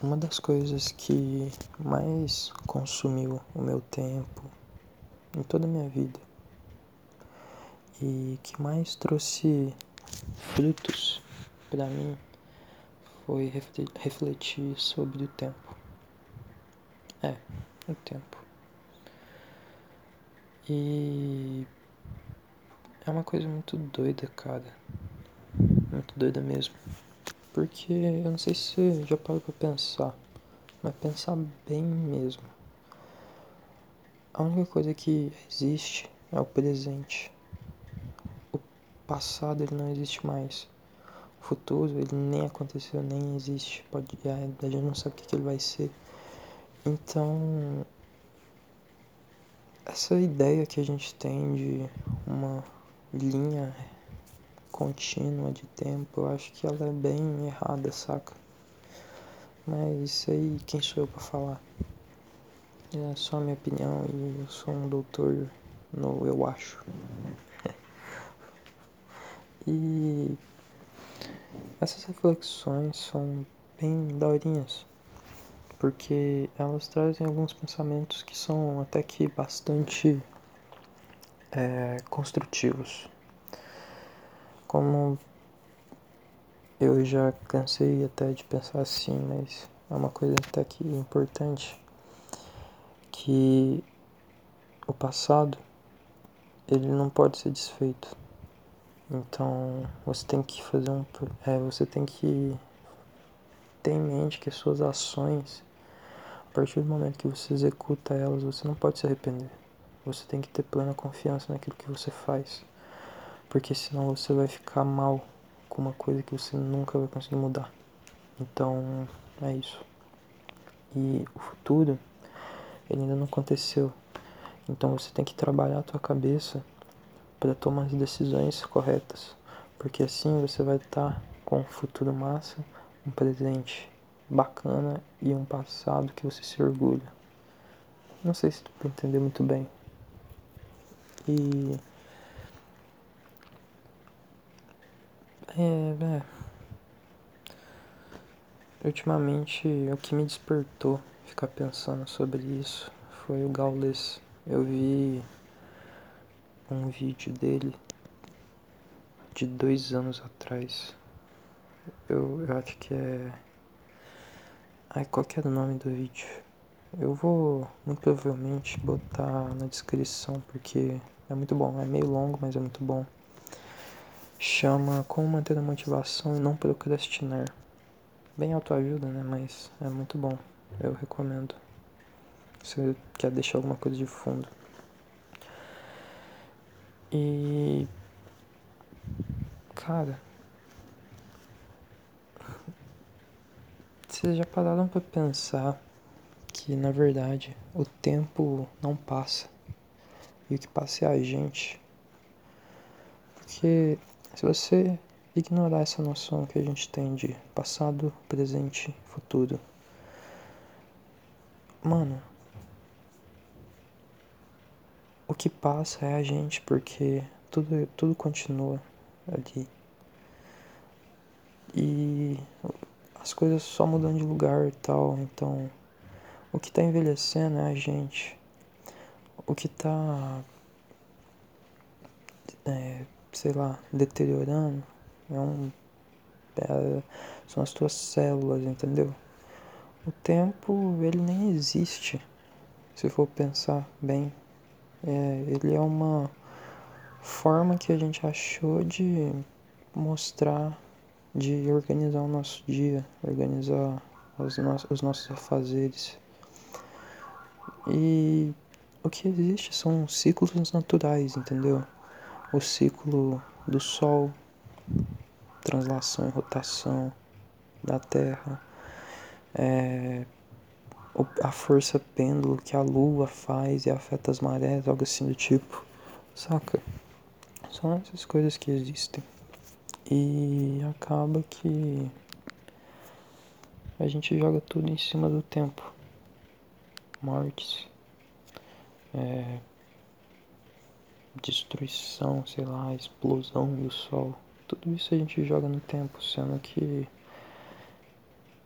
uma das coisas que mais consumiu o meu tempo em toda a minha vida e que mais trouxe frutos para mim foi refletir sobre o tempo. É, o tempo. E é uma coisa muito doida, cara. Muito doida mesmo. Porque eu não sei se já parou pra pensar, mas pensar bem mesmo. A única coisa que existe é o presente. O passado ele não existe mais. O futuro ele nem aconteceu, nem existe. Pode, a gente não sabe o que, que ele vai ser. Então, essa ideia que a gente tem de uma linha contínua de tempo, eu acho que ela é bem errada, saca? Mas isso aí, quem sou eu para falar? É só minha opinião e eu sou um doutor no eu acho. e essas reflexões são bem daorinhas, porque elas trazem alguns pensamentos que são até que bastante é, construtivos como eu já cansei até de pensar assim, mas é uma coisa que importante que o passado ele não pode ser desfeito. Então você tem que fazer um é, você tem que ter em mente que as suas ações a partir do momento que você executa elas, você não pode se arrepender. Você tem que ter plena confiança naquilo que você faz porque senão você vai ficar mal com uma coisa que você nunca vai conseguir mudar. Então, é isso. E o futuro, ele ainda não aconteceu. Então você tem que trabalhar a tua cabeça para tomar as decisões corretas, porque assim você vai estar com um futuro massa, um presente bacana e um passado que você se orgulha. Não sei se tu entender muito bem. E É, é. Ultimamente, o que me despertou ficar pensando sobre isso foi o Gaules. Eu vi um vídeo dele de dois anos atrás. Eu, eu acho que é. Ai, qual que era o nome do vídeo? Eu vou muito provavelmente botar na descrição porque é muito bom. É meio longo, mas é muito bom chama Como Manter a Motivação e Não Procrastinar. Bem autoajuda, né? Mas é muito bom. Eu recomendo. Se quer deixar alguma coisa de fundo. E. Cara. Vocês já pararam pra pensar que na verdade o tempo não passa e o que passa é a gente? Porque se você ignorar essa noção que a gente tem de passado, presente, futuro, mano, o que passa é a gente, porque tudo, tudo continua ali. E as coisas só mudam de lugar e tal, então o que tá envelhecendo é a gente. O que tá é, sei lá, deteriorando, é um, é, são as tuas células, entendeu? O tempo, ele nem existe, se for pensar bem. É, ele é uma forma que a gente achou de mostrar, de organizar o nosso dia, organizar os, nossos, os nossos afazeres. E o que existe são ciclos naturais, entendeu? O ciclo do Sol, translação e rotação da Terra, é, a força pêndulo que a Lua faz e afeta as marés, algo assim do tipo, saca? São essas coisas que existem. E acaba que a gente joga tudo em cima do tempo. Mortes, é, destruição, sei lá, explosão do sol. Tudo isso a gente joga no tempo, sendo que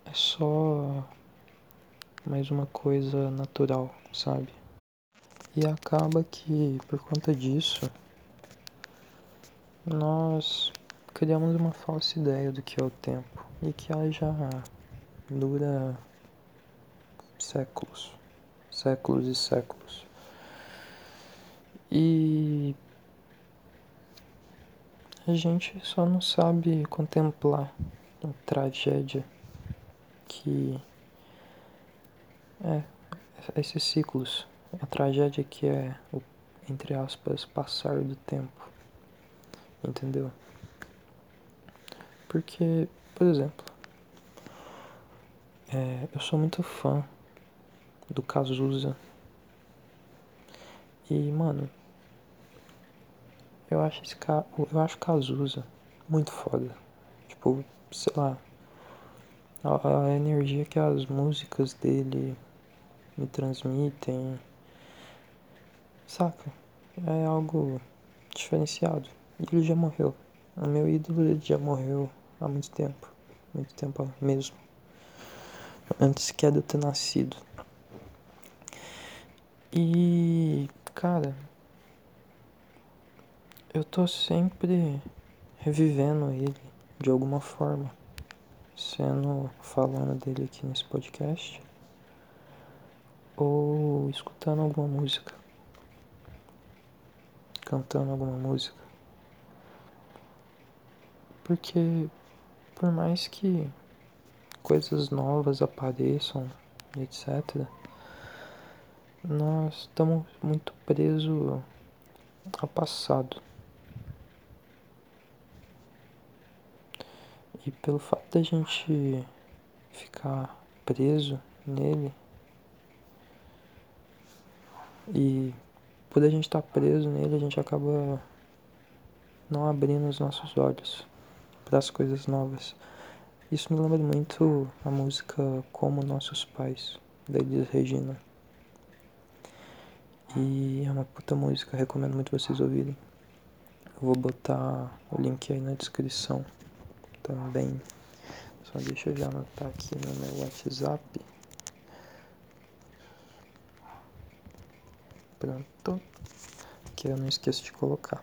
é só mais uma coisa natural, sabe? E acaba que por conta disso nós criamos uma falsa ideia do que é o tempo e que ela já dura séculos, séculos e séculos. E a gente só não sabe contemplar a tragédia que é esses ciclos, a tragédia que é o, entre aspas, passar do tempo. Entendeu? Porque, por exemplo, é, eu sou muito fã do Cazuza. E, mano, eu acho esse eu acho Cazuza muito foda. Tipo, sei lá, a, a energia que as músicas dele me transmitem, saca? É algo diferenciado. E ele já morreu. O meu ídolo ele já morreu há muito tempo. Muito tempo mesmo. Antes que de eu ter nascido. E, cara, eu tô sempre revivendo ele de alguma forma, sendo falando dele aqui nesse podcast ou escutando alguma música, cantando alguma música. Porque por mais que coisas novas apareçam, etc., nós estamos muito presos ao passado. E pelo fato da gente ficar preso nele e por a gente estar preso nele, a gente acaba não abrindo os nossos olhos para as coisas novas. Isso me lembra muito a música Como Nossos Pais, da Elis Regina. E é uma puta música, recomendo muito vocês ouvirem. Eu vou botar o link aí na descrição também. Só deixa eu já anotar aqui no meu WhatsApp. Pronto. Que eu não esqueço de colocar.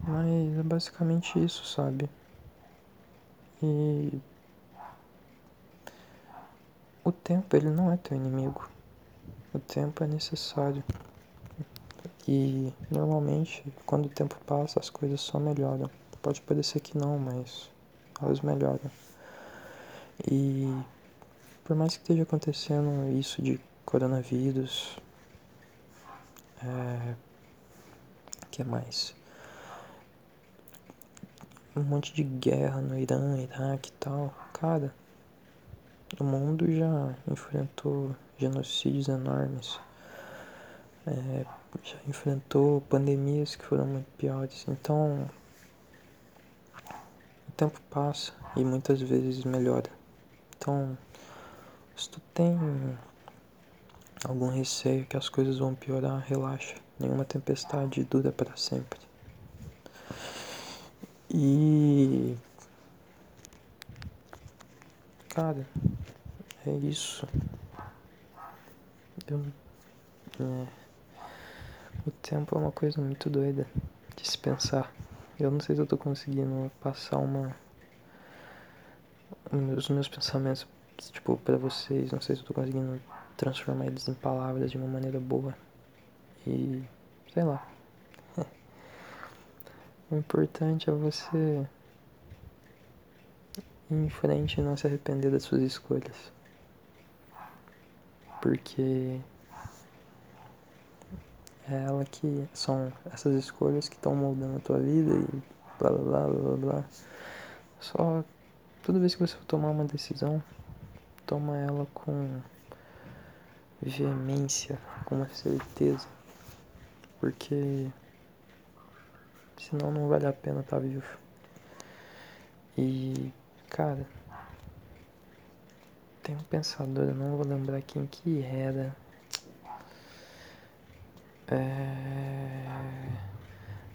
Mas é basicamente isso, sabe? E o tempo ele não é teu inimigo. O tempo é necessário. E normalmente quando o tempo passa as coisas só melhoram. Pode parecer que não, mas elas melhoram. E por mais que esteja acontecendo isso de coronavírus, é, que mais? Um monte de guerra no Irã, Iraque e tal. Cara, o mundo já enfrentou genocídios enormes. É, já enfrentou pandemias que foram muito piores. Então, tempo passa e muitas vezes melhora. Então, se tu tem algum receio que as coisas vão piorar, relaxa. Nenhuma tempestade dura para sempre. E. Cara, é isso. Eu, é, o tempo é uma coisa muito doida de se pensar. Eu não sei se eu tô conseguindo passar uma. Os meus pensamentos, tipo, pra vocês. Não sei se eu tô conseguindo transformar eles em palavras de uma maneira boa. E. sei lá. o importante é você ir em frente e não se arrepender das suas escolhas. Porque é ela que são essas escolhas que estão moldando a tua vida e blá blá blá blá blá. Só toda vez que você for tomar uma decisão, toma ela com veemência, com uma certeza. Porque senão não vale a pena estar tá vivo. E cara, tem um pensador, eu não vou lembrar quem que era é...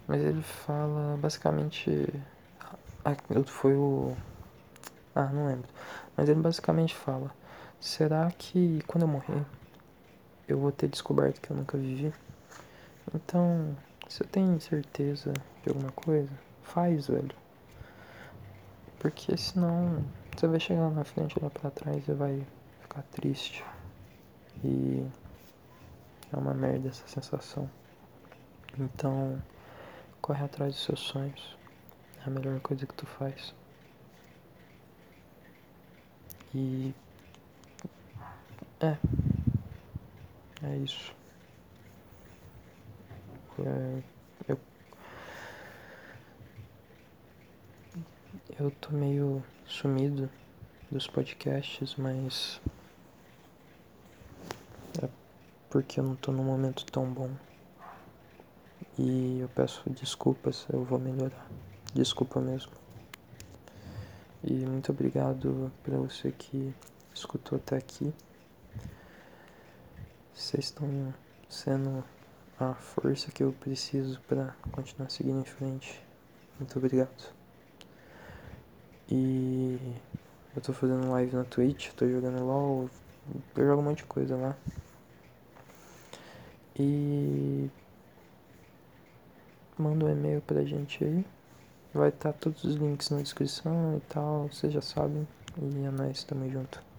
Mas ele fala basicamente. Foi o. Ah, não lembro. Mas ele basicamente fala: será que quando eu morrer eu vou ter descoberto que eu nunca vivi? Então, você tem certeza de alguma coisa? Faz, velho. Porque senão você vai chegar lá na frente, lá pra trás e vai ficar triste. E é uma merda essa sensação. Então, corre atrás dos seus sonhos. É a melhor coisa que tu faz. E. É. É isso. É, eu. Eu tô meio sumido dos podcasts, mas. Porque eu não tô num momento tão bom. E eu peço desculpas, eu vou melhorar. Desculpa mesmo. E muito obrigado para você que escutou até aqui. Vocês estão sendo a força que eu preciso para continuar seguindo em frente. Muito obrigado. E eu tô fazendo live na Twitch, tô jogando LOL, eu jogo um monte de coisa lá. E manda um e-mail pra gente aí. Vai estar tá todos os links na descrição e tal, vocês já sabem. E é nóis, tamo junto.